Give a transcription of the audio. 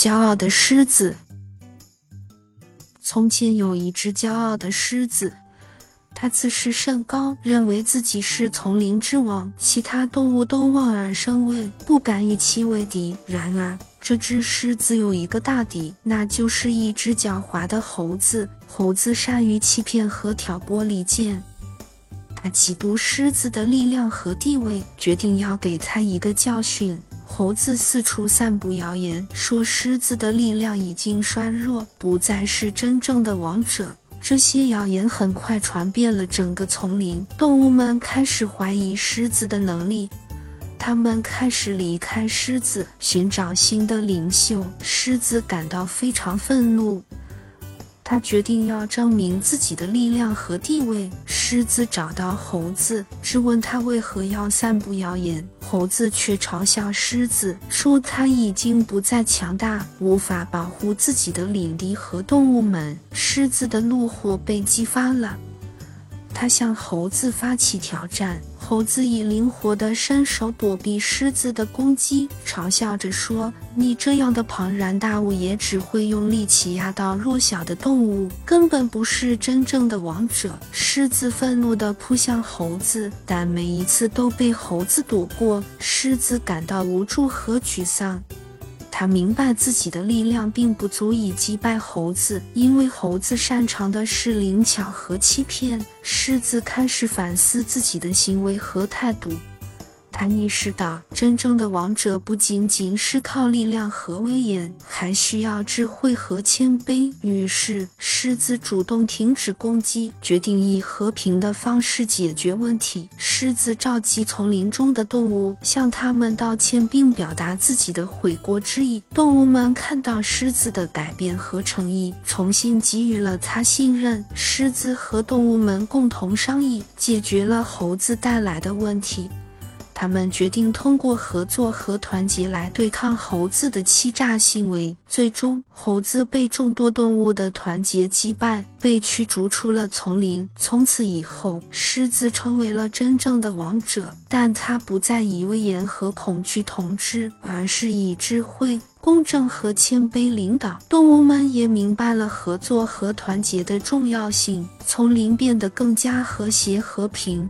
骄傲的狮子。从前有一只骄傲的狮子，它自视甚高，认为自己是丛林之王，其他动物都望而生畏，不敢与其为敌。然而，这只狮子有一个大敌，那就是一只狡猾的猴子。猴子善于欺骗和挑拨离间，他嫉妒狮子的力量和地位，决定要给他一个教训。猴子四处散布谣言，说狮子的力量已经衰弱，不再是真正的王者。这些谣言很快传遍了整个丛林，动物们开始怀疑狮子的能力，他们开始离开狮子，寻找新的领袖。狮子感到非常愤怒。他决定要证明自己的力量和地位。狮子找到猴子，质问他为何要散布谣言。猴子却嘲笑狮子，说他已经不再强大，无法保护自己的领地和动物们。狮子的怒火被激发了，他向猴子发起挑战。猴子以灵活的身手躲避狮子的攻击，嘲笑着说：“你这样的庞然大物也只会用力气压到弱小的动物，根本不是真正的王者。”狮子愤怒地扑向猴子，但每一次都被猴子躲过。狮子感到无助和沮丧。他明白自己的力量并不足以击败猴子，因为猴子擅长的是灵巧和欺骗。狮子开始反思自己的行为和态度。他意识到，真正的王者不仅仅是靠力量和威严，还需要智慧和谦卑。于是，狮子主动停止攻击，决定以和平的方式解决问题。狮子召集丛林中的动物，向他们道歉，并表达自己的悔过之意。动物们看到狮子的改变和诚意，重新给予了他信任。狮子和动物们共同商议，解决了猴子带来的问题。他们决定通过合作和团结来对抗猴子的欺诈行为。最终，猴子被众多动物的团结击败，被驱逐出了丛林。从此以后，狮子成为了真正的王者，但他不再以威严和恐惧统治，而是以智慧。公正和谦卑领导，动物们也明白了合作和团结的重要性，丛林变得更加和谐和平。